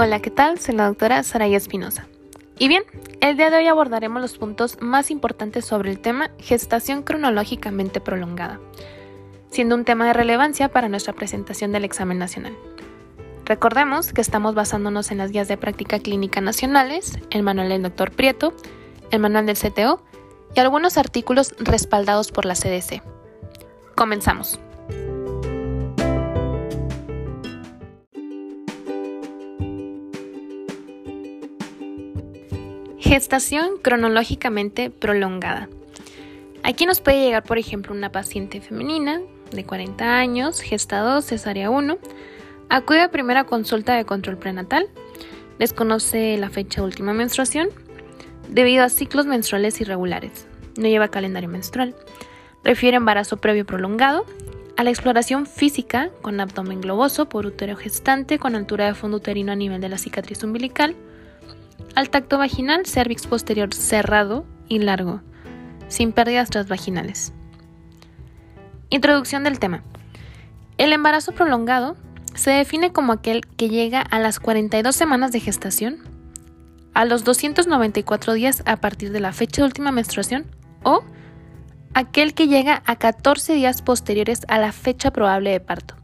Hola, ¿qué tal? Soy la doctora Saraya Espinosa. Y bien, el día de hoy abordaremos los puntos más importantes sobre el tema gestación cronológicamente prolongada, siendo un tema de relevancia para nuestra presentación del examen nacional. Recordemos que estamos basándonos en las guías de práctica clínica nacionales, el manual del doctor Prieto, el manual del CTO y algunos artículos respaldados por la CDC. Comenzamos. Gestación cronológicamente prolongada. Aquí nos puede llegar, por ejemplo, una paciente femenina de 40 años, gesta 2, cesárea 1, acude a primera consulta de control prenatal, desconoce la fecha de última menstruación debido a ciclos menstruales irregulares, no lleva calendario menstrual, refiere embarazo previo prolongado, a la exploración física con abdomen globoso por útero gestante con altura de fondo uterino a nivel de la cicatriz umbilical, al tacto vaginal, cervix posterior cerrado y largo, sin pérdidas transvaginales. Introducción del tema. El embarazo prolongado se define como aquel que llega a las 42 semanas de gestación, a los 294 días a partir de la fecha de última menstruación o aquel que llega a 14 días posteriores a la fecha probable de parto.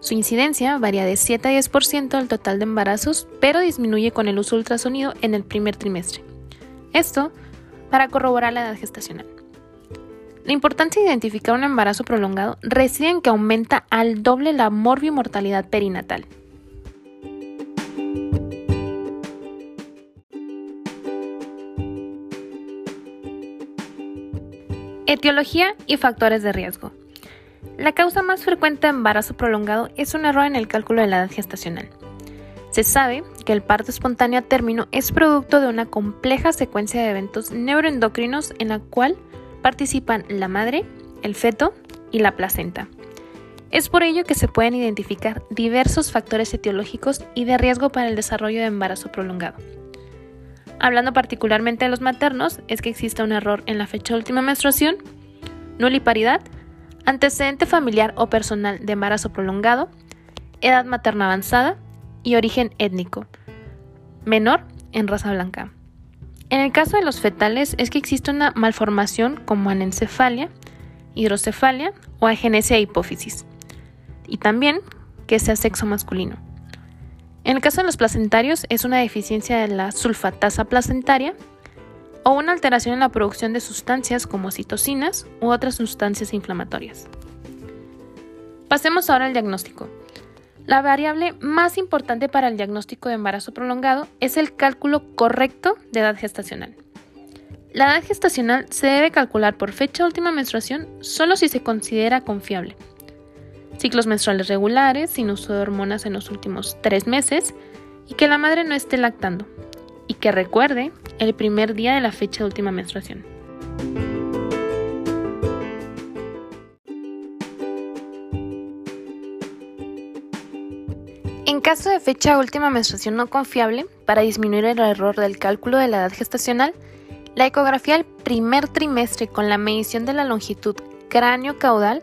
Su incidencia varía de 7 a 10% del total de embarazos, pero disminuye con el uso ultrasonido en el primer trimestre. Esto para corroborar la edad gestacional. La importancia de identificar un embarazo prolongado reside en que aumenta al doble la morbimortalidad perinatal. Etiología y factores de riesgo. La causa más frecuente de embarazo prolongado es un error en el cálculo de la edad gestacional. Se sabe que el parto espontáneo a término es producto de una compleja secuencia de eventos neuroendocrinos en la cual participan la madre, el feto y la placenta. Es por ello que se pueden identificar diversos factores etiológicos y de riesgo para el desarrollo de embarazo prolongado. Hablando particularmente de los maternos, es que existe un error en la fecha de última menstruación, nuliparidad, antecedente familiar o personal de embarazo prolongado, edad materna avanzada y origen étnico, menor en raza blanca. En el caso de los fetales es que existe una malformación como anencefalia, hidrocefalia o agenesia hipófisis, y también que sea sexo masculino. En el caso de los placentarios es una deficiencia de la sulfatasa placentaria o una alteración en la producción de sustancias como citocinas u otras sustancias inflamatorias. Pasemos ahora al diagnóstico. La variable más importante para el diagnóstico de embarazo prolongado es el cálculo correcto de edad gestacional. La edad gestacional se debe calcular por fecha última menstruación solo si se considera confiable. Ciclos menstruales regulares, sin uso de hormonas en los últimos tres meses y que la madre no esté lactando, y que recuerde el primer día de la fecha de última menstruación. En caso de fecha de última menstruación no confiable, para disminuir el error del cálculo de la edad gestacional, la ecografía del primer trimestre con la medición de la longitud cráneo-caudal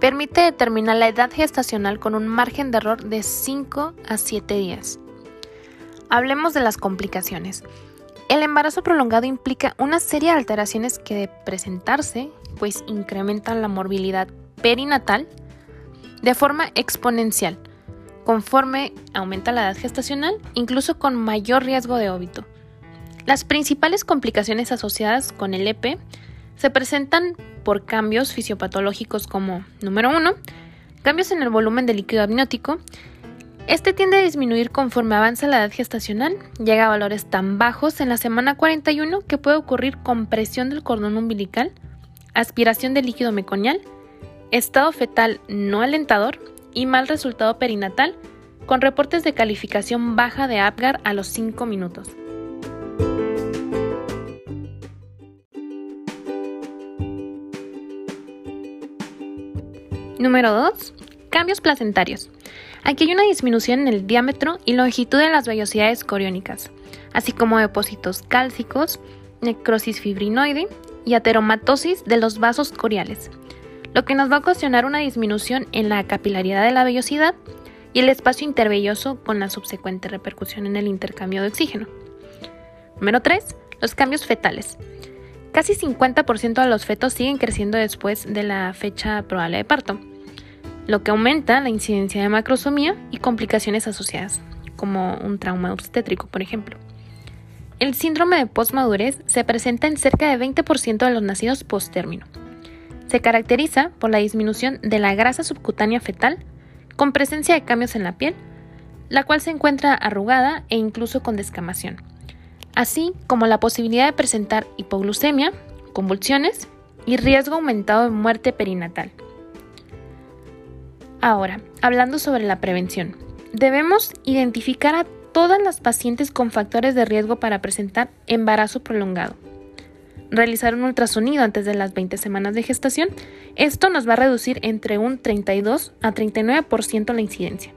permite determinar la edad gestacional con un margen de error de 5 a 7 días. Hablemos de las complicaciones. El embarazo prolongado implica una serie de alteraciones que de presentarse, pues incrementan la morbilidad perinatal de forma exponencial, conforme aumenta la edad gestacional, incluso con mayor riesgo de óbito. Las principales complicaciones asociadas con el EP se presentan por cambios fisiopatológicos como, número 1, cambios en el volumen del líquido amniótico, este tiende a disminuir conforme avanza la edad gestacional, llega a valores tan bajos en la semana 41 que puede ocurrir compresión del cordón umbilical, aspiración del líquido meconial, estado fetal no alentador y mal resultado perinatal, con reportes de calificación baja de Apgar a los 5 minutos. Número 2. Cambios placentarios. Aquí hay una disminución en el diámetro y longitud de las vellosidades coriónicas, así como depósitos cálcicos, necrosis fibrinoide y ateromatosis de los vasos coriales, lo que nos va a ocasionar una disminución en la capilaridad de la vellosidad y el espacio intervelloso con la subsecuente repercusión en el intercambio de oxígeno. Número 3. Los cambios fetales. Casi 50% de los fetos siguen creciendo después de la fecha probable de parto, lo que aumenta la incidencia de macrosomía y complicaciones asociadas, como un trauma obstétrico, por ejemplo. El síndrome de postmadurez se presenta en cerca de 20% de los nacidos post-término. Se caracteriza por la disminución de la grasa subcutánea fetal, con presencia de cambios en la piel, la cual se encuentra arrugada e incluso con descamación así como la posibilidad de presentar hipoglucemia, convulsiones y riesgo aumentado de muerte perinatal. Ahora, hablando sobre la prevención, debemos identificar a todas las pacientes con factores de riesgo para presentar embarazo prolongado. Realizar un ultrasonido antes de las 20 semanas de gestación, esto nos va a reducir entre un 32 a 39% la incidencia.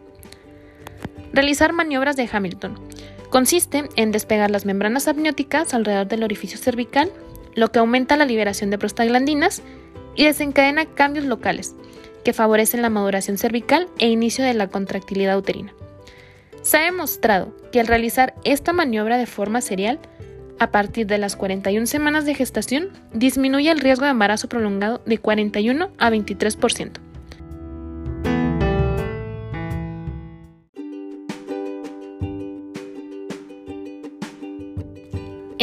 Realizar maniobras de Hamilton, Consiste en despegar las membranas amnióticas alrededor del orificio cervical, lo que aumenta la liberación de prostaglandinas y desencadena cambios locales que favorecen la maduración cervical e inicio de la contractilidad uterina. Se ha demostrado que al realizar esta maniobra de forma serial, a partir de las 41 semanas de gestación, disminuye el riesgo de embarazo prolongado de 41 a 23%.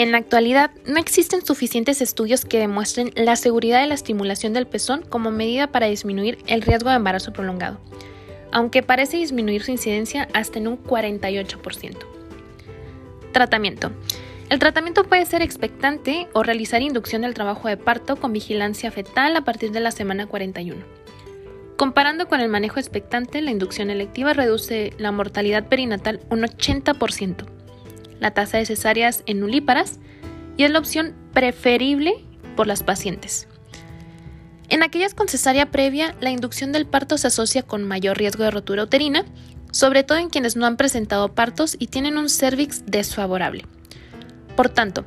En la actualidad, no existen suficientes estudios que demuestren la seguridad de la estimulación del pezón como medida para disminuir el riesgo de embarazo prolongado, aunque parece disminuir su incidencia hasta en un 48%. Tratamiento. El tratamiento puede ser expectante o realizar inducción del trabajo de parto con vigilancia fetal a partir de la semana 41. Comparando con el manejo expectante, la inducción electiva reduce la mortalidad perinatal un 80% la tasa de cesáreas en nulíparas y es la opción preferible por las pacientes. En aquellas con cesárea previa, la inducción del parto se asocia con mayor riesgo de rotura uterina, sobre todo en quienes no han presentado partos y tienen un cervix desfavorable. Por tanto,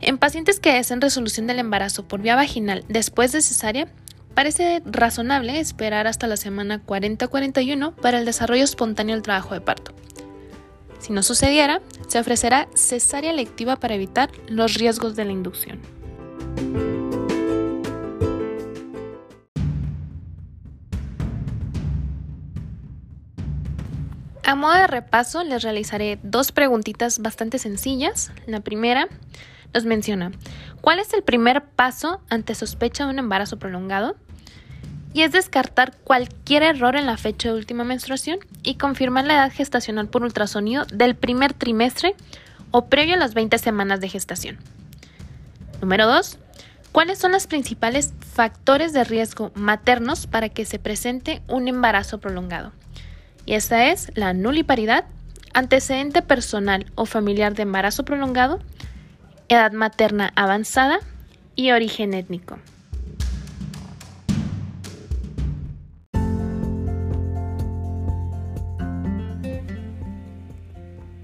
en pacientes que deseen resolución del embarazo por vía vaginal después de cesárea, parece razonable esperar hasta la semana 40-41 para el desarrollo espontáneo del trabajo de parto. Si no sucediera, se ofrecerá cesárea electiva para evitar los riesgos de la inducción. A modo de repaso, les realizaré dos preguntitas bastante sencillas. La primera nos menciona, ¿cuál es el primer paso ante sospecha de un embarazo prolongado? Y es descartar cualquier error en la fecha de última menstruación y confirmar la edad gestacional por ultrasonido del primer trimestre o previo a las 20 semanas de gestación. Número 2. ¿Cuáles son los principales factores de riesgo maternos para que se presente un embarazo prolongado? Y esta es la nuliparidad, antecedente personal o familiar de embarazo prolongado, edad materna avanzada y origen étnico.